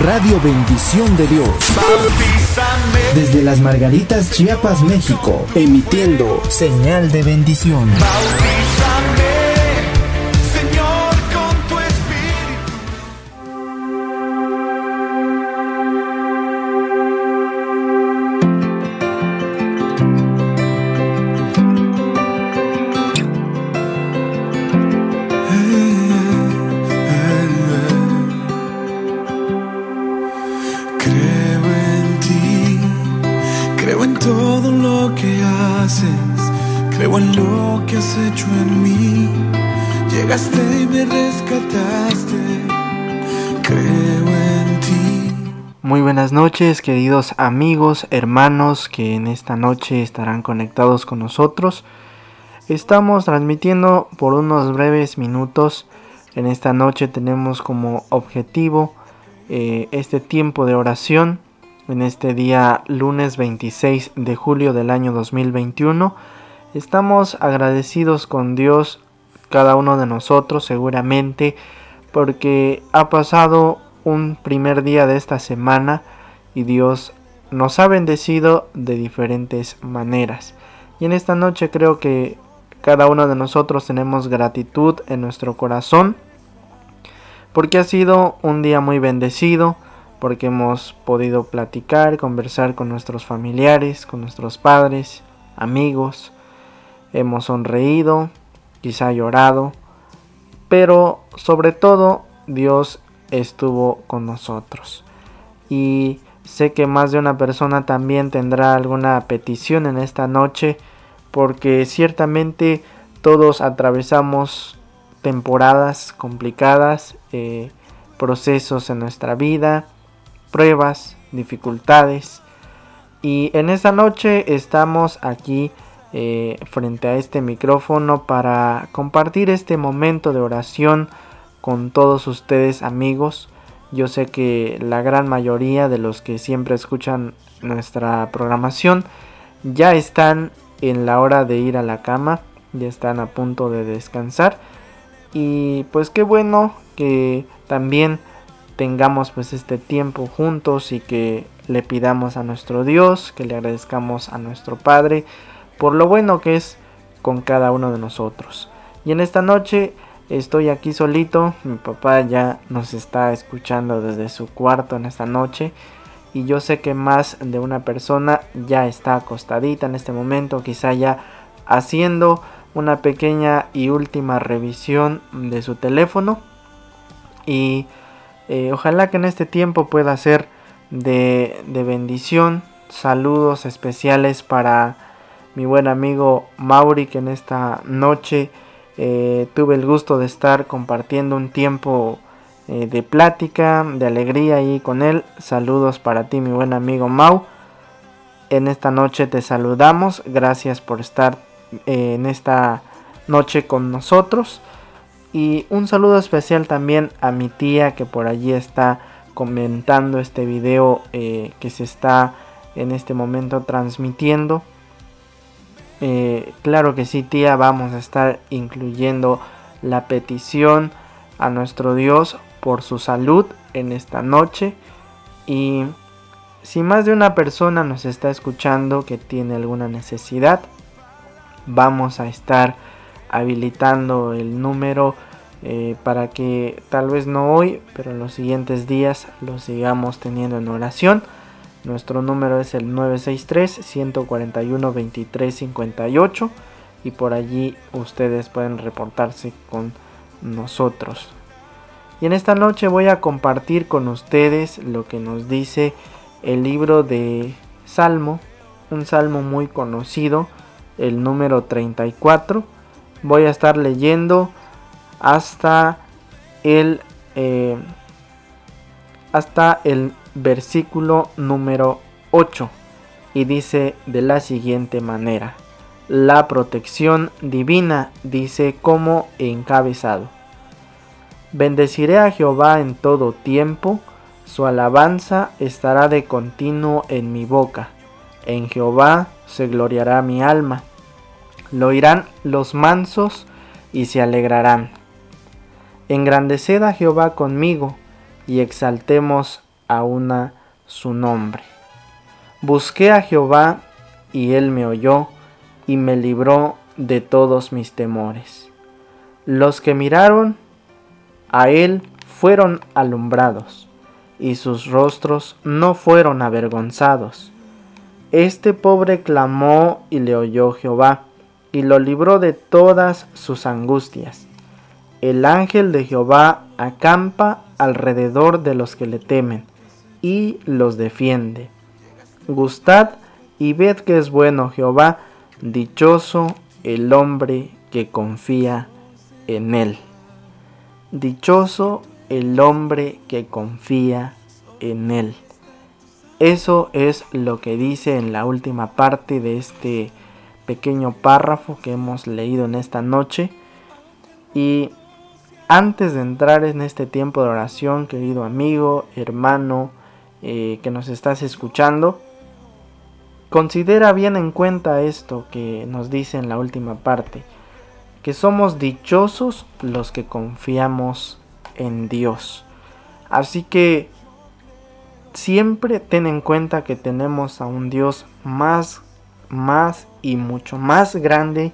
Radio Bendición de Dios. Desde las Margaritas, Chiapas, México. Emitiendo señal de bendición. Noches, queridos amigos, hermanos que en esta noche estarán conectados con nosotros. Estamos transmitiendo por unos breves minutos. En esta noche tenemos como objetivo eh, este tiempo de oración. En este día lunes 26 de julio del año 2021. Estamos agradecidos con Dios, cada uno de nosotros seguramente, porque ha pasado un primer día de esta semana y Dios nos ha bendecido de diferentes maneras. Y en esta noche creo que cada uno de nosotros tenemos gratitud en nuestro corazón porque ha sido un día muy bendecido, porque hemos podido platicar, conversar con nuestros familiares, con nuestros padres, amigos, hemos sonreído, quizá llorado, pero sobre todo Dios estuvo con nosotros. Y Sé que más de una persona también tendrá alguna petición en esta noche porque ciertamente todos atravesamos temporadas complicadas, eh, procesos en nuestra vida, pruebas, dificultades. Y en esta noche estamos aquí eh, frente a este micrófono para compartir este momento de oración con todos ustedes amigos. Yo sé que la gran mayoría de los que siempre escuchan nuestra programación ya están en la hora de ir a la cama, ya están a punto de descansar. Y pues qué bueno que también tengamos pues este tiempo juntos y que le pidamos a nuestro Dios, que le agradezcamos a nuestro Padre por lo bueno que es con cada uno de nosotros. Y en esta noche Estoy aquí solito, mi papá ya nos está escuchando desde su cuarto en esta noche y yo sé que más de una persona ya está acostadita en este momento, quizá ya haciendo una pequeña y última revisión de su teléfono y eh, ojalá que en este tiempo pueda ser de, de bendición. Saludos especiales para mi buen amigo Mauri que en esta noche eh, tuve el gusto de estar compartiendo un tiempo eh, de plática, de alegría ahí con él. Saludos para ti, mi buen amigo Mau. En esta noche te saludamos. Gracias por estar eh, en esta noche con nosotros. Y un saludo especial también a mi tía que por allí está comentando este video que se está en este momento transmitiendo. Eh, claro que sí, tía, vamos a estar incluyendo la petición a nuestro Dios por su salud en esta noche. Y si más de una persona nos está escuchando que tiene alguna necesidad, vamos a estar habilitando el número eh, para que tal vez no hoy, pero en los siguientes días lo sigamos teniendo en oración. Nuestro número es el 963-141-2358 y por allí ustedes pueden reportarse con nosotros. Y en esta noche voy a compartir con ustedes lo que nos dice el libro de Salmo, un salmo muy conocido, el número 34. Voy a estar leyendo hasta el eh, hasta el versículo número 8 y dice de la siguiente manera la protección divina dice como encabezado. Bendeciré a Jehová en todo tiempo su alabanza estará de continuo en mi boca. En Jehová se gloriará mi alma. Lo oirán los mansos y se alegrarán. Engrandeced a Jehová conmigo y exaltemos a una su nombre. Busqué a Jehová y él me oyó y me libró de todos mis temores. Los que miraron a él fueron alumbrados y sus rostros no fueron avergonzados. Este pobre clamó y le oyó Jehová y lo libró de todas sus angustias. El ángel de Jehová acampa alrededor de los que le temen y los defiende. Gustad y ved que es bueno Jehová, dichoso el hombre que confía en él. Dichoso el hombre que confía en él. Eso es lo que dice en la última parte de este pequeño párrafo que hemos leído en esta noche. Y antes de entrar en este tiempo de oración, querido amigo, hermano, eh, que nos estás escuchando, considera bien en cuenta esto que nos dice en la última parte, que somos dichosos los que confiamos en Dios. Así que siempre ten en cuenta que tenemos a un Dios más, más y mucho más grande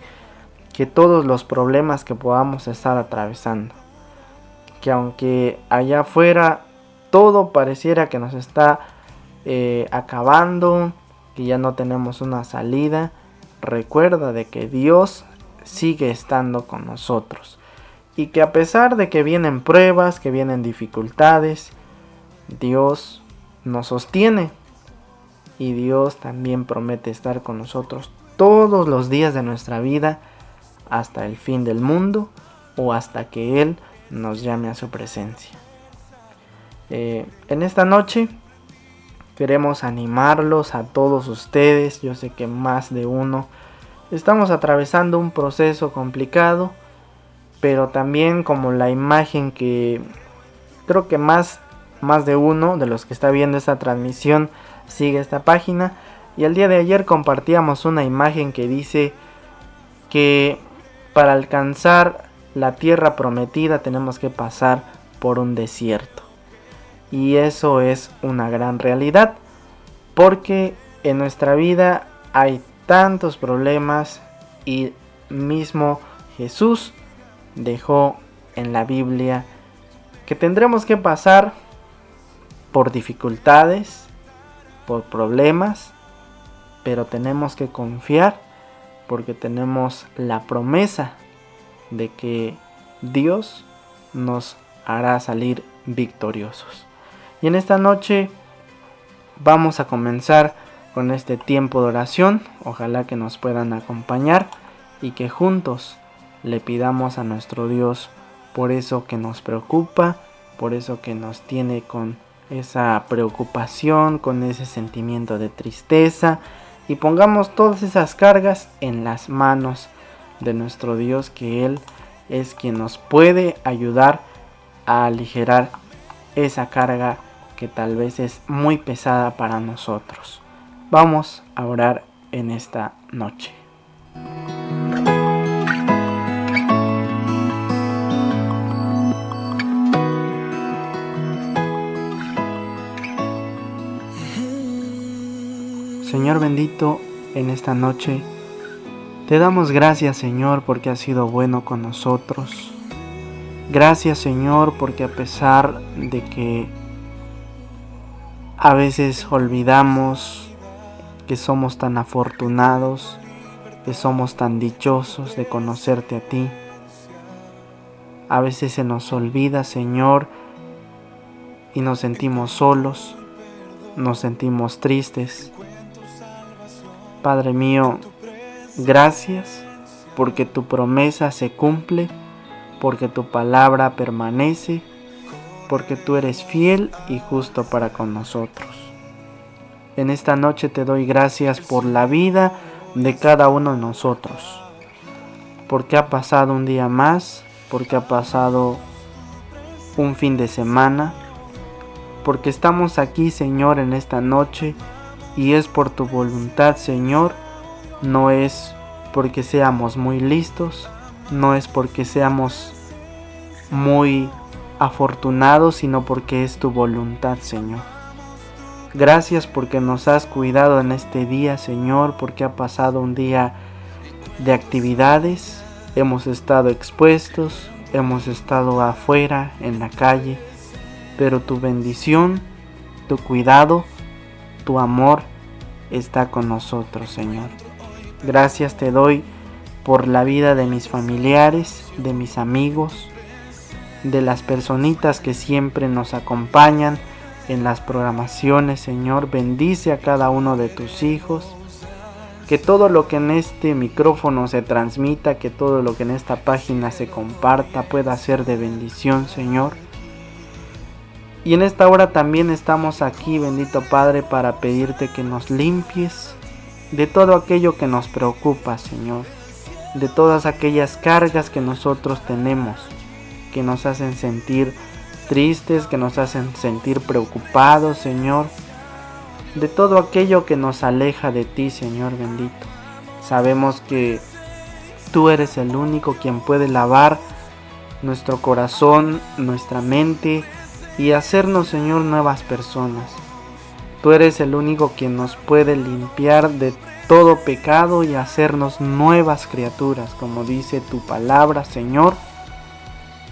que todos los problemas que podamos estar atravesando que aunque allá afuera todo pareciera que nos está eh, acabando, que ya no tenemos una salida, recuerda de que Dios sigue estando con nosotros. Y que a pesar de que vienen pruebas, que vienen dificultades, Dios nos sostiene. Y Dios también promete estar con nosotros todos los días de nuestra vida hasta el fin del mundo o hasta que Él nos llame a su presencia. Eh, en esta noche queremos animarlos a todos ustedes, yo sé que más de uno estamos atravesando un proceso complicado, pero también como la imagen que creo que más, más de uno de los que está viendo esta transmisión sigue esta página. Y el día de ayer compartíamos una imagen que dice que para alcanzar la tierra prometida tenemos que pasar por un desierto. Y eso es una gran realidad porque en nuestra vida hay tantos problemas y mismo Jesús dejó en la Biblia que tendremos que pasar por dificultades, por problemas, pero tenemos que confiar porque tenemos la promesa de que Dios nos hará salir victoriosos. Y en esta noche vamos a comenzar con este tiempo de oración. Ojalá que nos puedan acompañar y que juntos le pidamos a nuestro Dios por eso que nos preocupa, por eso que nos tiene con esa preocupación, con ese sentimiento de tristeza y pongamos todas esas cargas en las manos de nuestro Dios que Él es quien nos puede ayudar a aligerar esa carga que tal vez es muy pesada para nosotros. Vamos a orar en esta noche. Señor bendito, en esta noche Te damos gracias Señor porque has sido bueno con nosotros. Gracias Señor porque a pesar de que a veces olvidamos que somos tan afortunados, que somos tan dichosos de conocerte a ti. A veces se nos olvida, Señor, y nos sentimos solos, nos sentimos tristes. Padre mío, gracias porque tu promesa se cumple, porque tu palabra permanece porque tú eres fiel y justo para con nosotros. En esta noche te doy gracias por la vida de cada uno de nosotros, porque ha pasado un día más, porque ha pasado un fin de semana, porque estamos aquí, Señor, en esta noche y es por tu voluntad, Señor, no es porque seamos muy listos, no es porque seamos muy afortunado sino porque es tu voluntad, Señor. Gracias porque nos has cuidado en este día, Señor, porque ha pasado un día de actividades, hemos estado expuestos, hemos estado afuera, en la calle, pero tu bendición, tu cuidado, tu amor está con nosotros, Señor. Gracias te doy por la vida de mis familiares, de mis amigos, de las personitas que siempre nos acompañan en las programaciones, Señor. Bendice a cada uno de tus hijos. Que todo lo que en este micrófono se transmita, que todo lo que en esta página se comparta pueda ser de bendición, Señor. Y en esta hora también estamos aquí, bendito Padre, para pedirte que nos limpies de todo aquello que nos preocupa, Señor. De todas aquellas cargas que nosotros tenemos que nos hacen sentir tristes, que nos hacen sentir preocupados, Señor. De todo aquello que nos aleja de ti, Señor bendito. Sabemos que tú eres el único quien puede lavar nuestro corazón, nuestra mente y hacernos, Señor, nuevas personas. Tú eres el único quien nos puede limpiar de todo pecado y hacernos nuevas criaturas, como dice tu palabra, Señor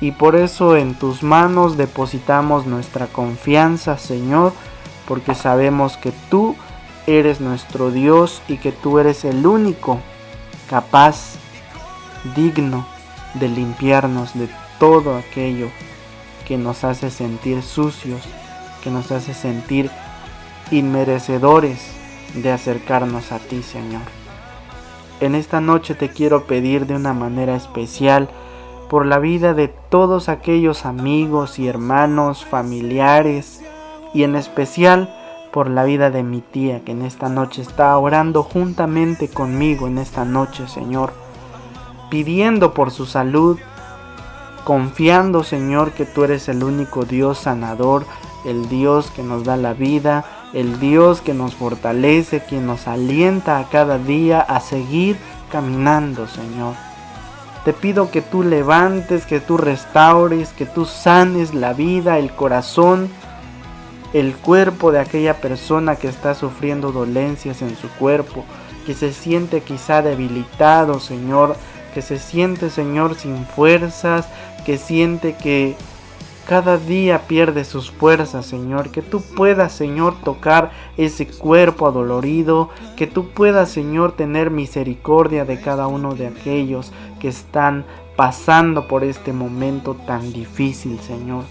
y por eso en tus manos depositamos nuestra confianza, Señor, porque sabemos que tú eres nuestro Dios y que tú eres el único capaz, digno de limpiarnos de todo aquello que nos hace sentir sucios, que nos hace sentir inmerecedores de acercarnos a ti, Señor. En esta noche te quiero pedir de una manera especial, por la vida de todos aquellos amigos y hermanos, familiares y en especial por la vida de mi tía que en esta noche está orando juntamente conmigo en esta noche, Señor, pidiendo por su salud, confiando, Señor, que tú eres el único Dios sanador, el Dios que nos da la vida, el Dios que nos fortalece, quien nos alienta a cada día a seguir caminando, Señor. Te pido que tú levantes, que tú restaures, que tú sanes la vida, el corazón, el cuerpo de aquella persona que está sufriendo dolencias en su cuerpo, que se siente quizá debilitado, Señor, que se siente, Señor, sin fuerzas, que siente que cada día pierde sus fuerzas, Señor. Que tú puedas, Señor, tocar ese cuerpo adolorido. Que tú puedas, Señor, tener misericordia de cada uno de aquellos que están pasando por este momento tan difícil, Señor.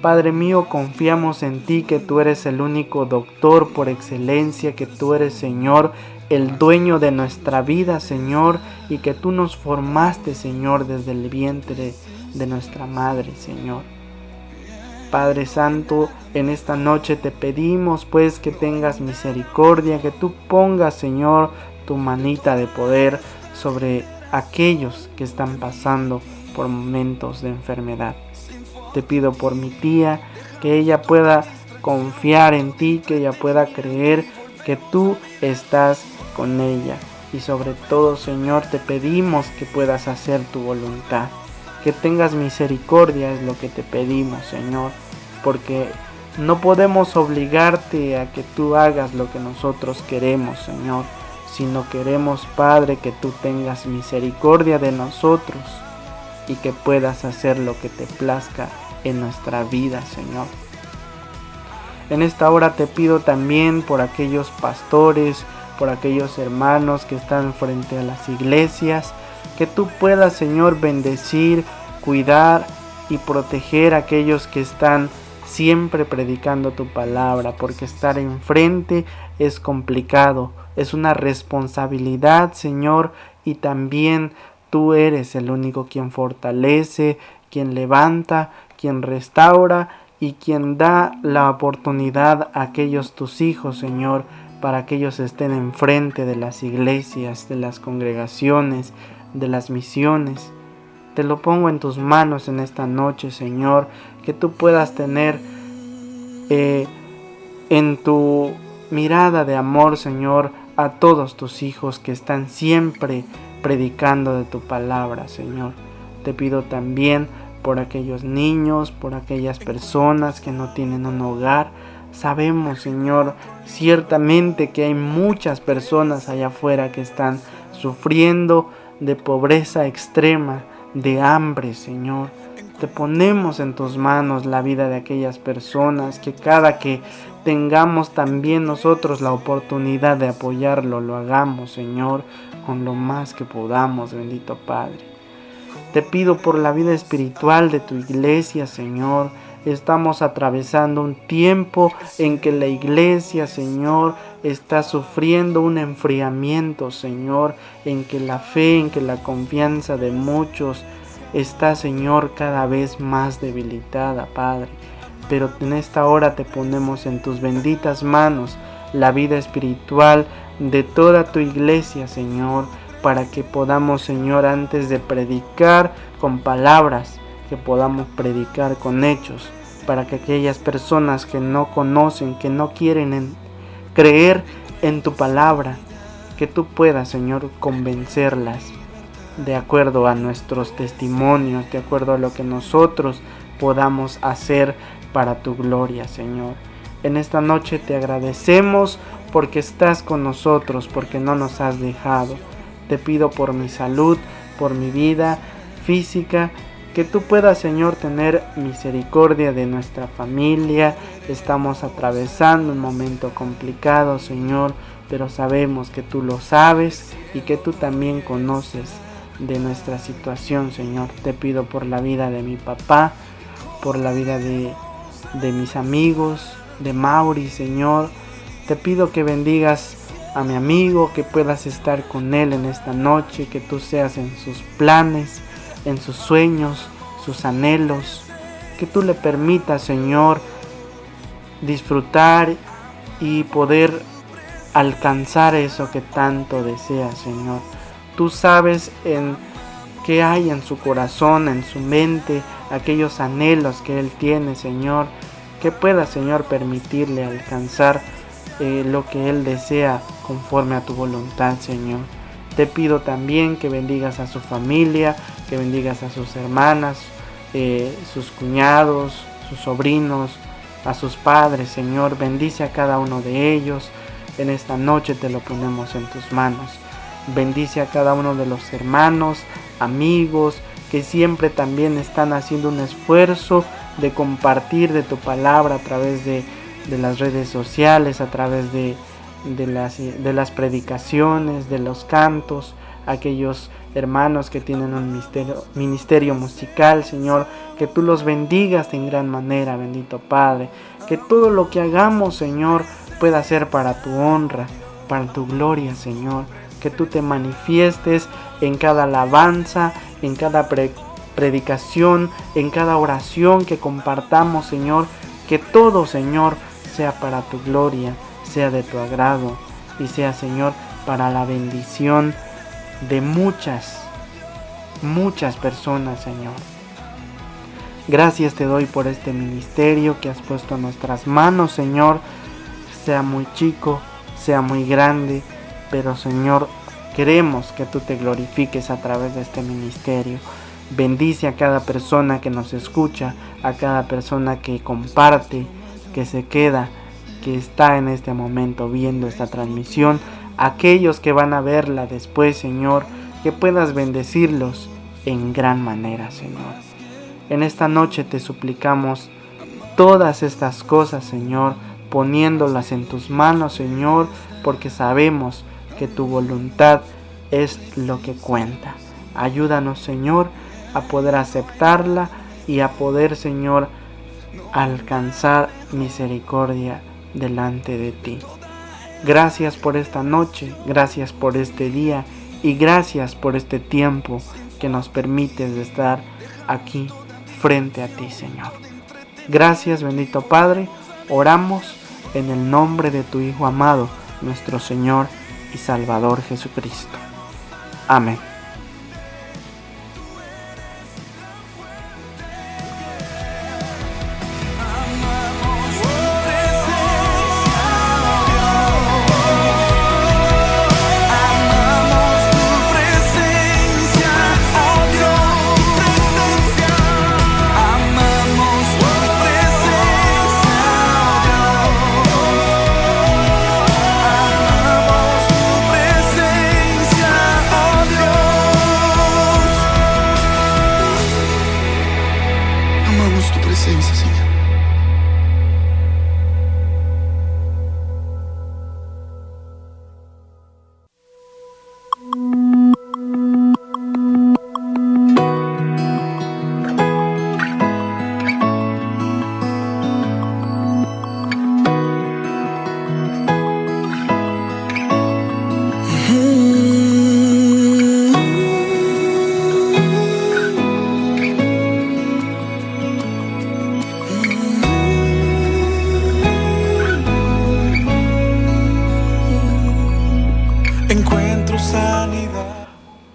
Padre mío, confiamos en ti que tú eres el único doctor por excelencia, que tú eres, Señor, el dueño de nuestra vida, Señor, y que tú nos formaste, Señor, desde el vientre de nuestra madre, Señor. Padre Santo, en esta noche te pedimos pues que tengas misericordia, que tú pongas, Señor, tu manita de poder sobre aquellos que están pasando por momentos de enfermedad. Te pido por mi tía, que ella pueda confiar en ti, que ella pueda creer que tú estás con ella. Y sobre todo, Señor, te pedimos que puedas hacer tu voluntad. Que tengas misericordia es lo que te pedimos, Señor porque no podemos obligarte a que tú hagas lo que nosotros queremos, Señor. sino queremos, Padre, que tú tengas misericordia de nosotros y que puedas hacer lo que te plazca en nuestra vida, Señor. En esta hora te pido también por aquellos pastores, por aquellos hermanos que están frente a las iglesias, que tú puedas, Señor, bendecir, cuidar y proteger a aquellos que están siempre predicando tu palabra, porque estar enfrente es complicado, es una responsabilidad, Señor, y también tú eres el único quien fortalece, quien levanta, quien restaura y quien da la oportunidad a aquellos tus hijos, Señor, para que ellos estén enfrente de las iglesias, de las congregaciones, de las misiones. Te lo pongo en tus manos en esta noche, Señor, que tú puedas tener eh, en tu mirada de amor, Señor, a todos tus hijos que están siempre predicando de tu palabra, Señor. Te pido también por aquellos niños, por aquellas personas que no tienen un hogar. Sabemos, Señor, ciertamente que hay muchas personas allá afuera que están sufriendo de pobreza extrema, de hambre, Señor. Te ponemos en tus manos la vida de aquellas personas que cada que tengamos también nosotros la oportunidad de apoyarlo, lo hagamos, Señor, con lo más que podamos, bendito Padre. Te pido por la vida espiritual de tu iglesia, Señor. Estamos atravesando un tiempo en que la iglesia, Señor, está sufriendo un enfriamiento, Señor, en que la fe, en que la confianza de muchos está, Señor, cada vez más debilitada, Padre. Pero en esta hora te ponemos en tus benditas manos la vida espiritual de toda tu iglesia, Señor, para que podamos, Señor, antes de predicar con palabras, que podamos predicar con hechos, para que aquellas personas que no conocen, que no quieren creer en tu palabra, que tú puedas, Señor, convencerlas de acuerdo a nuestros testimonios, de acuerdo a lo que nosotros podamos hacer para tu gloria, Señor. En esta noche te agradecemos porque estás con nosotros, porque no nos has dejado. Te pido por mi salud, por mi vida física, que tú puedas, Señor, tener misericordia de nuestra familia. Estamos atravesando un momento complicado, Señor, pero sabemos que tú lo sabes y que tú también conoces de nuestra situación, Señor. Te pido por la vida de mi papá, por la vida de, de mis amigos, de Mauri, Señor. Te pido que bendigas a mi amigo, que puedas estar con él en esta noche, que tú seas en sus planes, en sus sueños, sus anhelos, que tú le permitas, Señor, disfrutar y poder alcanzar eso que tanto desea, Señor. Tú sabes en qué hay en su corazón, en su mente, aquellos anhelos que Él tiene, Señor. Que pueda, Señor, permitirle alcanzar eh, lo que Él desea conforme a tu voluntad, Señor. Te pido también que bendigas a su familia, que bendigas a sus hermanas, eh, sus cuñados, sus sobrinos, a sus padres, Señor. Bendice a cada uno de ellos. En esta noche te lo ponemos en tus manos. Bendice a cada uno de los hermanos, amigos, que siempre también están haciendo un esfuerzo de compartir de tu palabra a través de, las redes sociales, a través de, las, predicaciones, de los cantos, aquellos hermanos que tienen un ministerio musical, Señor, que tú los bendigas en gran manera, bendito Padre, que todo lo que hagamos, Señor, pueda ser para tu honra, para tu gloria, Señor que tú te manifiestes en cada alabanza, en cada predicación, en cada oración que compartamos, Señor. Que todo, Señor, sea para tu gloria, sea de tu agrado y sea, Señor, para la bendición de muchas, muchas personas, Señor. Gracias te doy por este ministerio que has puesto en nuestras manos, Señor. Sea muy chico, sea muy grande, pero Señor, queremos que tú te glorifiques a través de este ministerio. Bendice a cada persona que nos escucha, a cada persona que comparte, que se queda, que está en este momento viendo esta transmisión, aquellos que van a verla después, Señor, que puedas bendecirlos en gran manera, Señor. En esta noche te suplicamos todas estas cosas, Señor, poniéndolas en tus manos, Señor, porque sabemos que tu voluntad es lo que cuenta. Ayúdanos, Señor, a poder aceptarla y a poder, Señor, alcanzar misericordia delante de ti. Gracias por esta noche, gracias por este día y gracias por este tiempo que nos permites estar aquí frente a ti, Señor. Gracias, bendito Padre. Oramos en el nombre de tu Hijo amado, nuestro Señor y Salvador Jesucristo. Amén. tu presença, Senhor.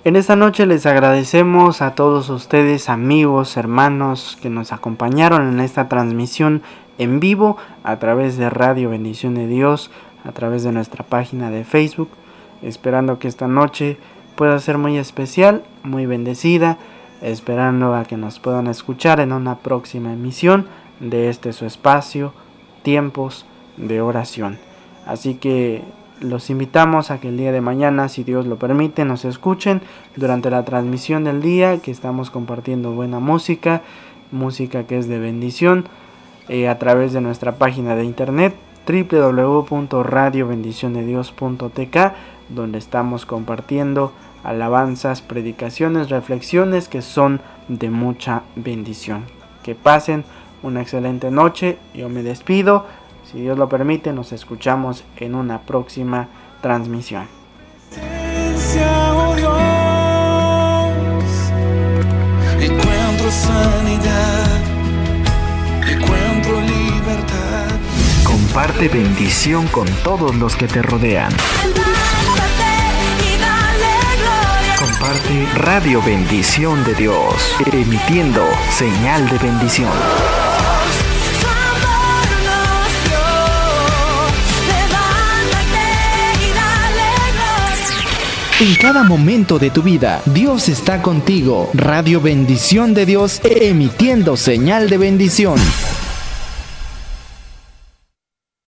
En esta noche les agradecemos a todos ustedes, amigos, hermanos, que nos acompañaron en esta transmisión en vivo a través de Radio Bendición de Dios, a través de nuestra página de Facebook, esperando que esta noche pueda ser muy especial, muy bendecida, esperando a que nos puedan escuchar en una próxima emisión de este su espacio, tiempos de oración. Así que los invitamos a que el día de mañana, si Dios lo permite, nos escuchen durante la transmisión del día, que estamos compartiendo buena música, música que es de bendición, eh, a través de nuestra página de internet www.radiobendiciondedios.tk, donde estamos compartiendo alabanzas, predicaciones, reflexiones que son de mucha bendición. Que pasen una excelente noche, yo me despido. Si Dios lo permite, nos escuchamos en una próxima transmisión. Comparte bendición con todos los que te rodean. Comparte Radio Bendición de Dios, emitiendo señal de bendición. En cada momento de tu vida, Dios está contigo. Radio Bendición de Dios, emitiendo señal de bendición.